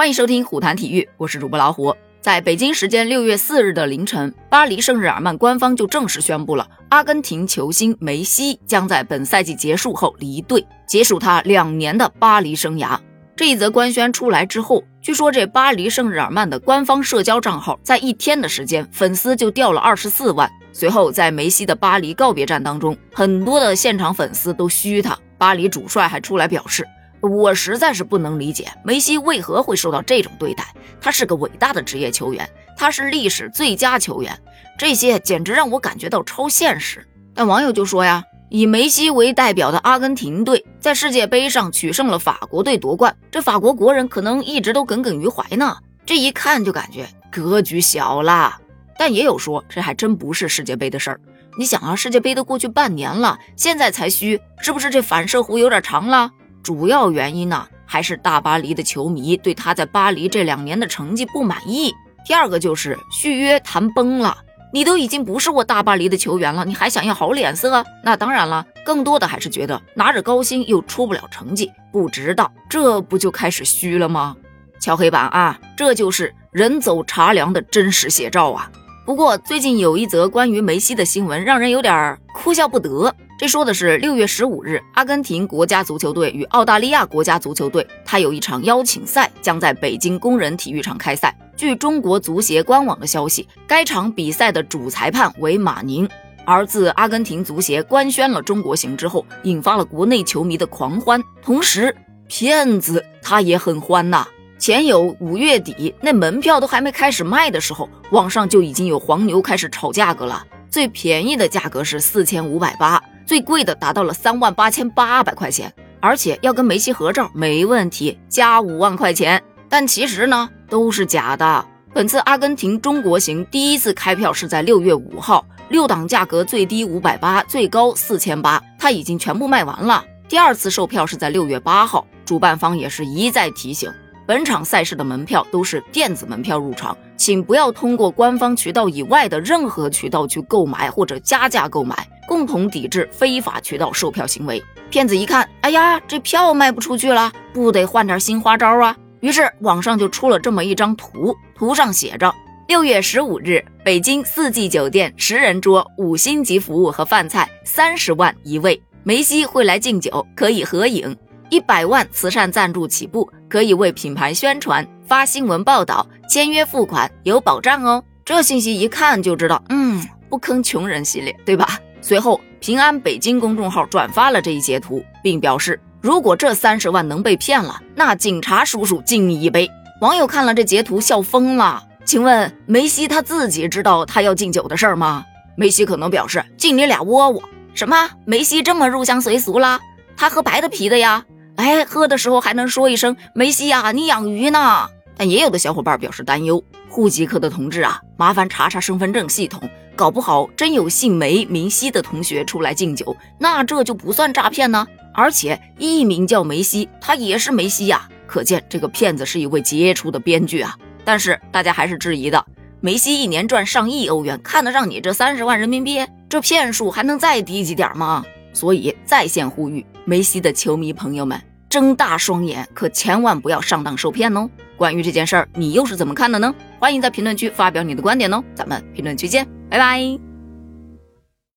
欢迎收听虎谈体育，我是主播老虎。在北京时间六月四日的凌晨，巴黎圣日耳曼官方就正式宣布了，阿根廷球星梅西将在本赛季结束后离队，结束他两年的巴黎生涯。这一则官宣出来之后，据说这巴黎圣日耳曼的官方社交账号在一天的时间，粉丝就掉了二十四万。随后，在梅西的巴黎告别战当中，很多的现场粉丝都嘘他，巴黎主帅还出来表示。我实在是不能理解梅西为何会受到这种对待。他是个伟大的职业球员，他是历史最佳球员，这些简直让我感觉到超现实。但网友就说呀，以梅西为代表的阿根廷队在世界杯上取胜了法国队夺冠，这法国国人可能一直都耿耿于怀呢。这一看就感觉格局小了。但也有说这还真不是世界杯的事儿。你想啊，世界杯都过去半年了，现在才虚，是不是这反射弧有点长了？主要原因呢，还是大巴黎的球迷对他在巴黎这两年的成绩不满意。第二个就是续约谈崩了，你都已经不是我大巴黎的球员了，你还想要好脸色？那当然了，更多的还是觉得拿着高薪又出不了成绩，不值当，这不就开始虚了吗？敲黑板啊，这就是人走茶凉的真实写照啊！不过最近有一则关于梅西的新闻，让人有点哭笑不得。这说的是六月十五日，阿根廷国家足球队与澳大利亚国家足球队，他有一场邀请赛将在北京工人体育场开赛。据中国足协官网的消息，该场比赛的主裁判为马宁。而自阿根廷足协官宣了中国行之后，引发了国内球迷的狂欢。同时，骗子他也很欢呐。前有五月底那门票都还没开始卖的时候，网上就已经有黄牛开始炒价格了。最便宜的价格是四千五百八。最贵的达到了三万八千八百块钱，而且要跟梅西合照没问题，加五万块钱。但其实呢都是假的。本次阿根廷中国行第一次开票是在六月五号，六档价格最低五百八，最高四千八，它已经全部卖完了。第二次售票是在六月八号，主办方也是一再提醒。本场赛事的门票都是电子门票入场，请不要通过官方渠道以外的任何渠道去购买或者加价购买，共同抵制非法渠道售票行为。骗子一看，哎呀，这票卖不出去了，不得换点新花招啊！于是网上就出了这么一张图，图上写着：六月十五日，北京四季酒店十人桌五星级服务和饭菜，三十万一位，梅西会来敬酒，可以合影。一百万慈善赞助起步，可以为品牌宣传、发新闻报道、签约付款，有保障哦。这信息一看就知道，嗯，不坑穷人系列，对吧？随后，平安北京公众号转发了这一截图，并表示，如果这三十万能被骗了，那警察叔叔敬你一杯。网友看了这截图笑疯了。请问梅西他自己知道他要敬酒的事儿吗？梅西可能表示，敬你俩窝窝。什么？梅西这么入乡随俗啦？他喝白的啤的呀？哎，喝的时候还能说一声梅西呀，你养鱼呢？但也有的小伙伴表示担忧，户籍科的同志啊，麻烦查查身份证系统，搞不好真有姓梅名西的同学出来敬酒，那这就不算诈骗呢。而且艺名叫梅西，他也是梅西呀，可见这个骗子是一位杰出的编剧啊。但是大家还是质疑的，梅西一年赚上亿欧元，看得上你这三十万人民币？这骗术还能再低级点吗？所以在线呼吁梅西的球迷朋友们。睁大双眼，可千万不要上当受骗哦！关于这件事儿，你又是怎么看的呢？欢迎在评论区发表你的观点哦！咱们评论区见，拜拜。